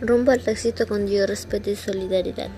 rumbo al éxito con Dios, respeto y solidaridad.